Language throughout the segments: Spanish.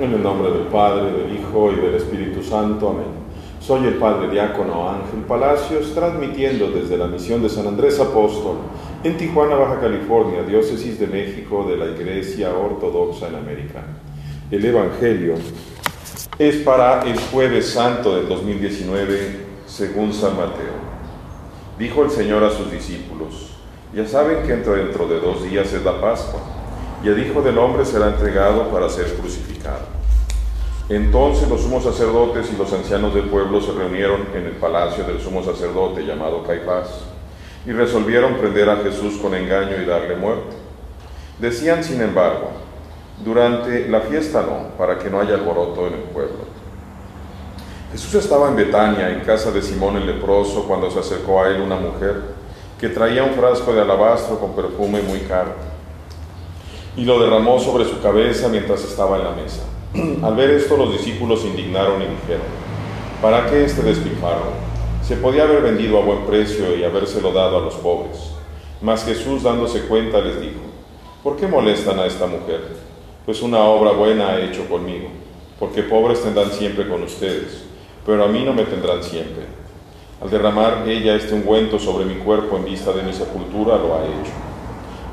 En el nombre del Padre, del Hijo y del Espíritu Santo. Amén. Soy el Padre Diácono Ángel Palacios, transmitiendo desde la misión de San Andrés Apóstol en Tijuana, Baja California, diócesis de México de la Iglesia Ortodoxa en América. El Evangelio es para el jueves santo del 2019 según San Mateo. Dijo el Señor a sus discípulos, ya saben que dentro de dos días es la Pascua y el Hijo del Hombre será entregado para ser crucificado. Entonces los sumos sacerdotes y los ancianos del pueblo se reunieron en el palacio del sumo sacerdote llamado Caifás y resolvieron prender a Jesús con engaño y darle muerte. Decían, sin embargo, durante la fiesta no, para que no haya alboroto en el pueblo. Jesús estaba en Betania, en casa de Simón el leproso, cuando se acercó a él una mujer que traía un frasco de alabastro con perfume muy caro y lo derramó sobre su cabeza mientras estaba en la mesa. Al ver esto los discípulos se indignaron y dijeron, ¿para qué este despilfarro? Se podía haber vendido a buen precio y habérselo dado a los pobres. Mas Jesús dándose cuenta les dijo, ¿por qué molestan a esta mujer? Pues una obra buena ha hecho conmigo, porque pobres tendrán siempre con ustedes, pero a mí no me tendrán siempre. Al derramar ella este ungüento sobre mi cuerpo en vista de mi sepultura, lo ha hecho.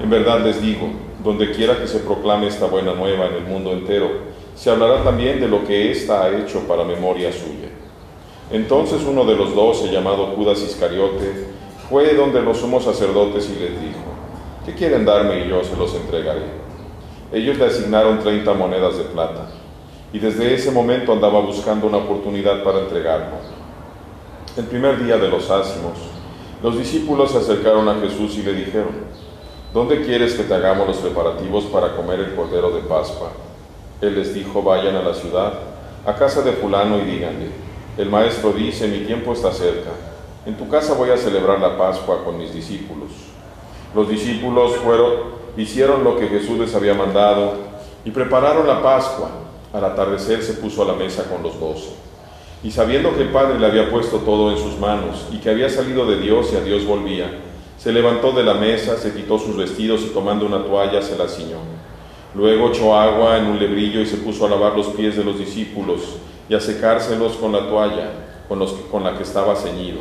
En verdad les digo, donde quiera que se proclame esta buena nueva en el mundo entero, se hablará también de lo que ésta ha hecho para memoria suya. Entonces uno de los doce, llamado Judas Iscariote, fue donde los sumos sacerdotes y les dijo, ¿qué quieren darme y yo se los entregaré? Ellos le asignaron treinta monedas de plata, y desde ese momento andaba buscando una oportunidad para entregarlo. El primer día de los ácimos, los discípulos se acercaron a Jesús y le dijeron, ¿Dónde quieres que te hagamos los preparativos para comer el cordero de Pascua? Él les dijo, vayan a la ciudad, a casa de fulano y díganle, el maestro dice, mi tiempo está cerca, en tu casa voy a celebrar la Pascua con mis discípulos. Los discípulos fueron, hicieron lo que Jesús les había mandado y prepararon la Pascua. Al atardecer se puso a la mesa con los doce. Y sabiendo que el Padre le había puesto todo en sus manos y que había salido de Dios y a Dios volvía, se levantó de la mesa, se quitó sus vestidos y tomando una toalla se la ciñó. Luego echó agua en un lebrillo y se puso a lavar los pies de los discípulos y a secárselos con la toalla con, con la que estaba ceñido.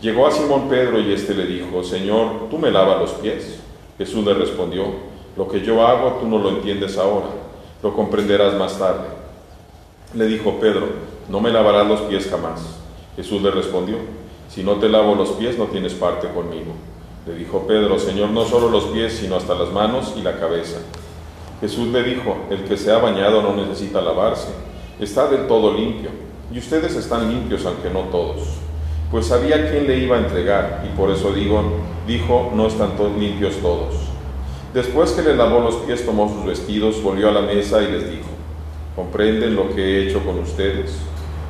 Llegó a Simón Pedro y éste le dijo, Señor, ¿tú me lavas los pies? Jesús le respondió, lo que yo hago tú no lo entiendes ahora, lo comprenderás más tarde. Le dijo Pedro, no me lavarás los pies jamás. Jesús le respondió, si no te lavo los pies no tienes parte conmigo. Le dijo Pedro, Señor, no solo los pies, sino hasta las manos y la cabeza. Jesús le dijo, el que se ha bañado no necesita lavarse, está del todo limpio, y ustedes están limpios aunque no todos. Pues sabía quién le iba a entregar, y por eso digo, dijo, no están limpios todos. Después que le lavó los pies, tomó sus vestidos, volvió a la mesa y les dijo, ¿comprenden lo que he hecho con ustedes?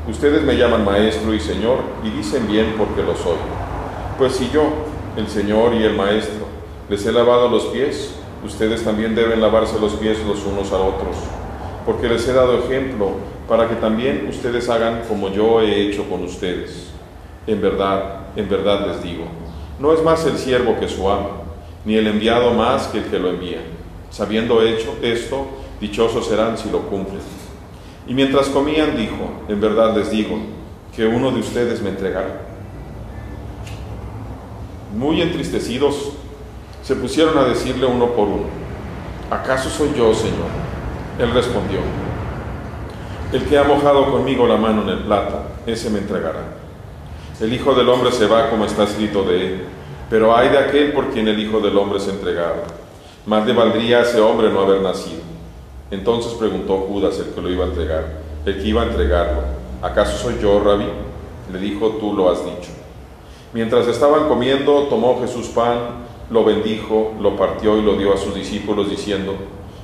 Ustedes me llaman maestro y señor, y dicen bien porque lo soy. Pues si yo, el Señor y el Maestro. Les he lavado los pies, ustedes también deben lavarse los pies los unos a otros, porque les he dado ejemplo para que también ustedes hagan como yo he hecho con ustedes. En verdad, en verdad les digo, no es más el siervo que su amo, ni el enviado más que el que lo envía. Sabiendo hecho esto, dichosos serán si lo cumplen. Y mientras comían dijo, en verdad les digo, que uno de ustedes me entregará. Muy entristecidos, se pusieron a decirle uno por uno, ¿acaso soy yo, Señor? Él respondió, el que ha mojado conmigo la mano en el plata, ese me entregará. El Hijo del Hombre se va como está escrito de él, pero hay de aquel por quien el Hijo del Hombre se entregado. Más le valdría a ese hombre no haber nacido. Entonces preguntó Judas, el que lo iba a entregar, el que iba a entregarlo, ¿acaso soy yo, rabí? Le dijo, tú lo has dicho. Mientras estaban comiendo, tomó Jesús pan, lo bendijo, lo partió y lo dio a sus discípulos diciendo,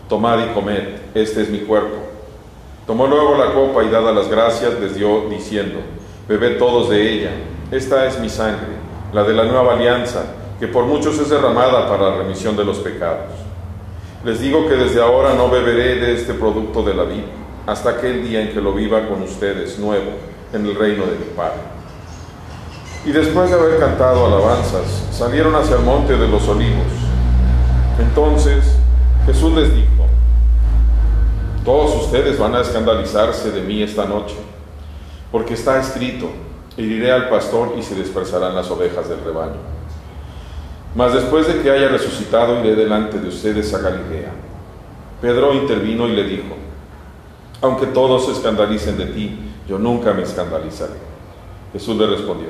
Tomad y comed, este es mi cuerpo. Tomó luego la copa y dada las gracias les dio diciendo, Bebed todos de ella, esta es mi sangre, la de la nueva alianza, que por muchos es derramada para la remisión de los pecados. Les digo que desde ahora no beberé de este producto de la vida, hasta aquel día en que lo viva con ustedes nuevo en el reino de mi Padre. Y después de haber cantado alabanzas, salieron hacia el monte de los olivos. Entonces Jesús les dijo, Todos ustedes van a escandalizarse de mí esta noche, porque está escrito, heriré al pastor y se dispersarán las ovejas del rebaño. Mas después de que haya resucitado, iré delante de ustedes a Galilea. Pedro intervino y le dijo, aunque todos se escandalicen de ti, yo nunca me escandalizaré. Jesús le respondió,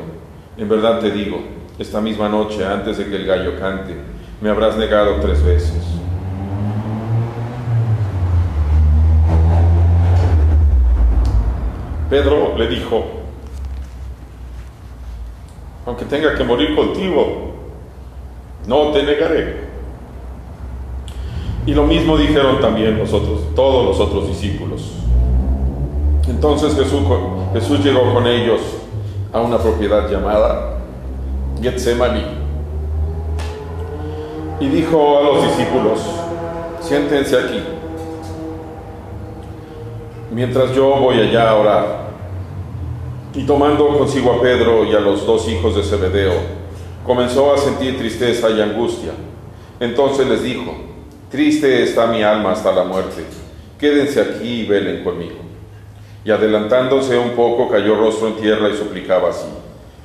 en verdad te digo, esta misma noche, antes de que el gallo cante, me habrás negado tres veces. Pedro le dijo, aunque tenga que morir contigo, no te negaré. Y lo mismo dijeron también nosotros, todos los otros discípulos. Entonces Jesús, Jesús llegó con ellos a una propiedad llamada Getsemaní y dijo a los discípulos, siéntense aquí, mientras yo voy allá a orar. Y tomando consigo a Pedro y a los dos hijos de Zebedeo, comenzó a sentir tristeza y angustia. Entonces les dijo, triste está mi alma hasta la muerte, quédense aquí y velen conmigo. Y adelantándose un poco, cayó rostro en tierra y suplicaba así,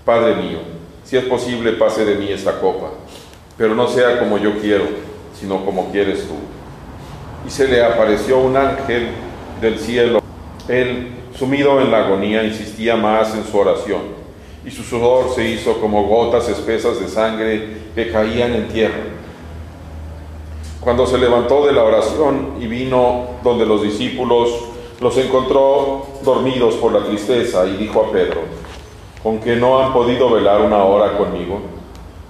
Padre mío, si es posible pase de mí esta copa, pero no sea como yo quiero, sino como quieres tú. Y se le apareció un ángel del cielo. Él, sumido en la agonía, insistía más en su oración, y su sudor se hizo como gotas espesas de sangre que caían en tierra. Cuando se levantó de la oración y vino donde los discípulos, los encontró dormidos por la tristeza y dijo a Pedro, ¿con que no han podido velar una hora conmigo?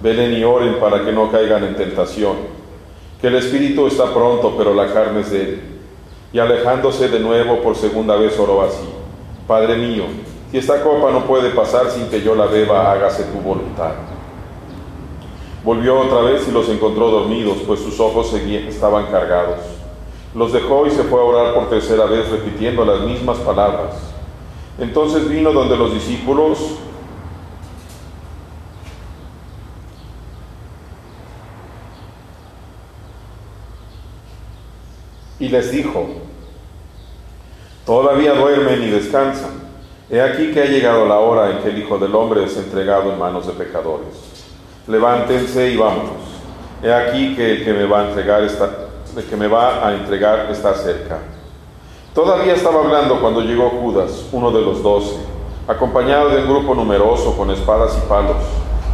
Velen y oren para que no caigan en tentación, que el espíritu está pronto, pero la carne es débil. Y alejándose de nuevo por segunda vez oró así, Padre mío, si esta copa no puede pasar sin que yo la beba, hágase tu voluntad. Volvió otra vez y los encontró dormidos, pues sus ojos estaban cargados. Los dejó y se fue a orar por tercera vez, repitiendo las mismas palabras. Entonces vino donde los discípulos y les dijo, todavía duermen y descansan. He aquí que ha llegado la hora en que el Hijo del Hombre es entregado en manos de pecadores. Levántense y vámonos. He aquí que el que me va a entregar está, el que me va a entregar está cerca. Todavía estaba hablando cuando llegó Judas, uno de los doce, acompañado de un grupo numeroso con espadas y palos,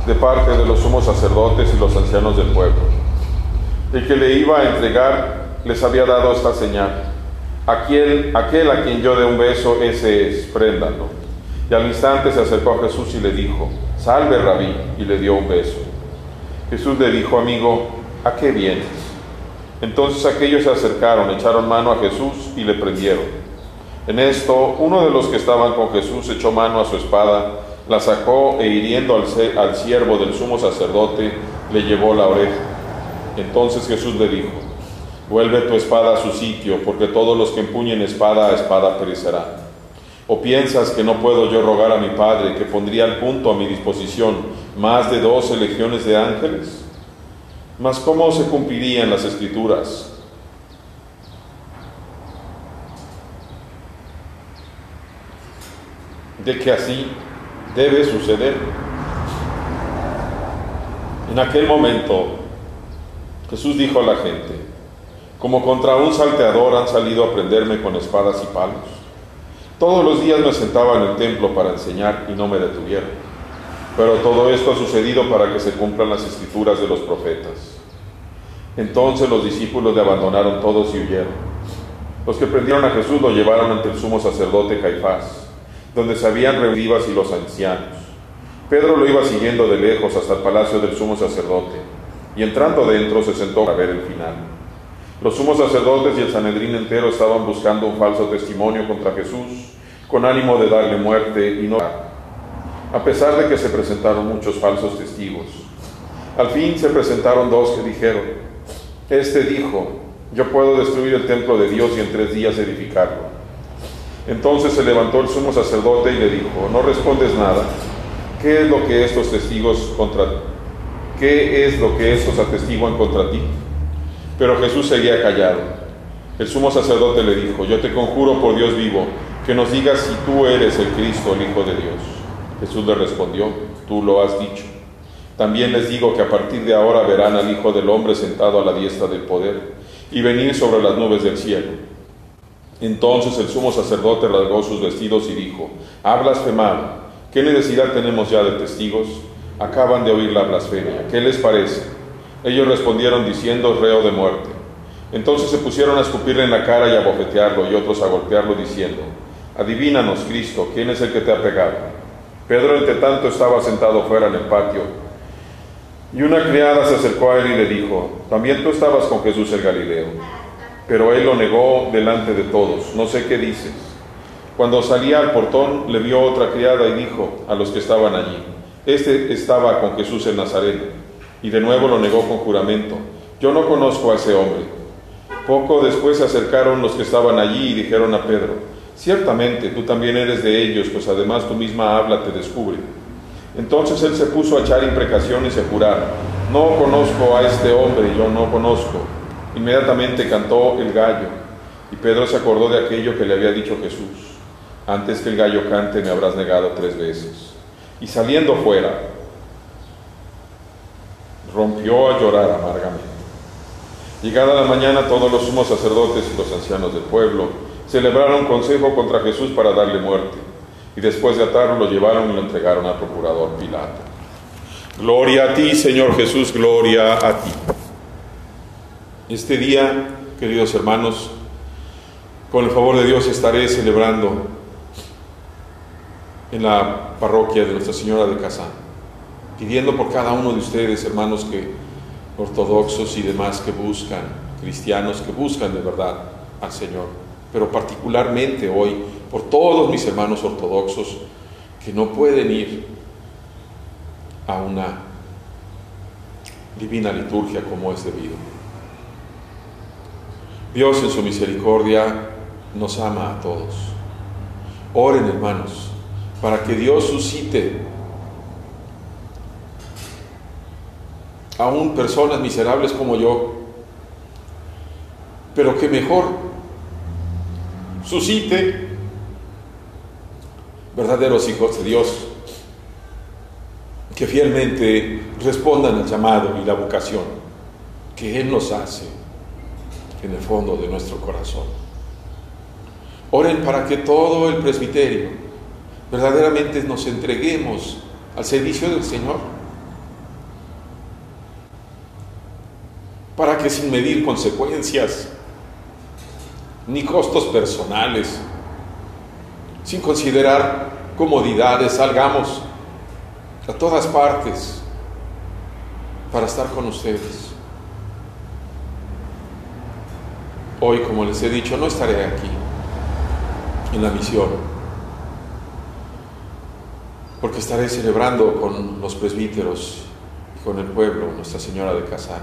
de parte de los sumos sacerdotes y los ancianos del pueblo. El que le iba a entregar les había dado esta señal. Aquel, aquel a quien yo dé un beso, ese es, préndalo. Y al instante se acercó a Jesús y le dijo, salve rabí, y le dio un beso. Jesús le dijo, amigo, ¿a qué vienes? Entonces aquellos se acercaron, echaron mano a Jesús y le prendieron. En esto, uno de los que estaban con Jesús echó mano a su espada, la sacó e hiriendo al, al siervo del sumo sacerdote, le llevó la oreja. Entonces Jesús le dijo, Vuelve tu espada a su sitio, porque todos los que empuñen espada a espada perecerán. ¿O piensas que no puedo yo rogar a mi Padre que pondría al punto a mi disposición más de doce legiones de ángeles? Mas ¿cómo se cumplirían las escrituras? De que así debe suceder. En aquel momento Jesús dijo a la gente, como contra un salteador han salido a prenderme con espadas y palos. Todos los días me sentaba en el templo para enseñar y no me detuvieron. Pero todo esto ha sucedido para que se cumplan las escrituras de los profetas. Entonces los discípulos le abandonaron todos y huyeron. Los que prendieron a Jesús lo llevaron ante el sumo sacerdote Caifás, donde se habían reunido y los ancianos. Pedro lo iba siguiendo de lejos hasta el palacio del sumo sacerdote, y entrando dentro se sentó a ver el final. Los sumos sacerdotes y el Sanedrín entero estaban buscando un falso testimonio contra Jesús, con ánimo de darle muerte y no a pesar de que se presentaron muchos falsos testigos. Al fin se presentaron dos que dijeron, este dijo, yo puedo destruir el templo de Dios y en tres días edificarlo. Entonces se levantó el sumo sacerdote y le dijo, no respondes nada, ¿qué es lo que estos testigos contra qué es lo que estos atestiguan contra ti? Pero Jesús seguía callado. El sumo sacerdote le dijo, yo te conjuro por Dios vivo, que nos digas si tú eres el Cristo, el Hijo de Dios. Jesús le respondió, tú lo has dicho. También les digo que a partir de ahora verán al Hijo del Hombre sentado a la diestra del poder y venir sobre las nubes del cielo. Entonces el sumo sacerdote rasgó sus vestidos y dijo, ha blasfemado, ¿qué necesidad tenemos ya de testigos? Acaban de oír la blasfemia, ¿qué les parece? Ellos respondieron diciendo, reo de muerte. Entonces se pusieron a escupirle en la cara y a bofetearlo y otros a golpearlo diciendo, adivínanos, Cristo, ¿quién es el que te ha pegado? Pedro, entre tanto, estaba sentado fuera en el patio. Y una criada se acercó a él y le dijo, también tú estabas con Jesús el Galileo. Pero él lo negó delante de todos, no sé qué dices. Cuando salía al portón, le vio otra criada y dijo a los que estaban allí, este estaba con Jesús el Nazareno. Y de nuevo lo negó con juramento, yo no conozco a ese hombre. Poco después se acercaron los que estaban allí y dijeron a Pedro, Ciertamente tú también eres de ellos, pues además tu misma habla te descubre. Entonces él se puso a echar imprecaciones y a jurar, no conozco a este hombre, yo no conozco. Inmediatamente cantó el gallo, y Pedro se acordó de aquello que le había dicho Jesús, antes que el gallo cante me habrás negado tres veces. Y saliendo fuera, rompió a llorar amargamente. Llegada la mañana, todos los sumos sacerdotes y los ancianos del pueblo, celebraron consejo contra Jesús para darle muerte, y después de atarlo lo llevaron y lo entregaron al procurador Pilato. Gloria a ti, Señor Jesús, gloria a ti. Este día, queridos hermanos, con el favor de Dios estaré celebrando en la parroquia de Nuestra Señora de Casán, pidiendo por cada uno de ustedes, hermanos, que ortodoxos y demás que buscan, cristianos que buscan de verdad al Señor pero particularmente hoy por todos mis hermanos ortodoxos que no pueden ir a una divina liturgia como es debido. Dios en su misericordia nos ama a todos. Oren hermanos, para que Dios suscite aún personas miserables como yo, pero que mejor suscite verdaderos hijos de Dios que fielmente respondan al llamado y la vocación que Él nos hace en el fondo de nuestro corazón. Oren para que todo el presbiterio verdaderamente nos entreguemos al servicio del Señor, para que sin medir consecuencias ni costos personales, sin considerar comodidades, salgamos a todas partes para estar con ustedes. Hoy, como les he dicho, no estaré aquí en la misión, porque estaré celebrando con los presbíteros y con el pueblo Nuestra Señora de Casar,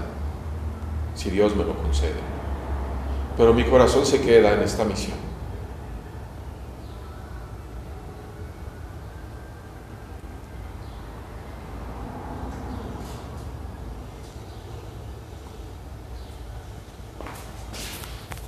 si Dios me lo concede pero mi corazón se queda en esta misión.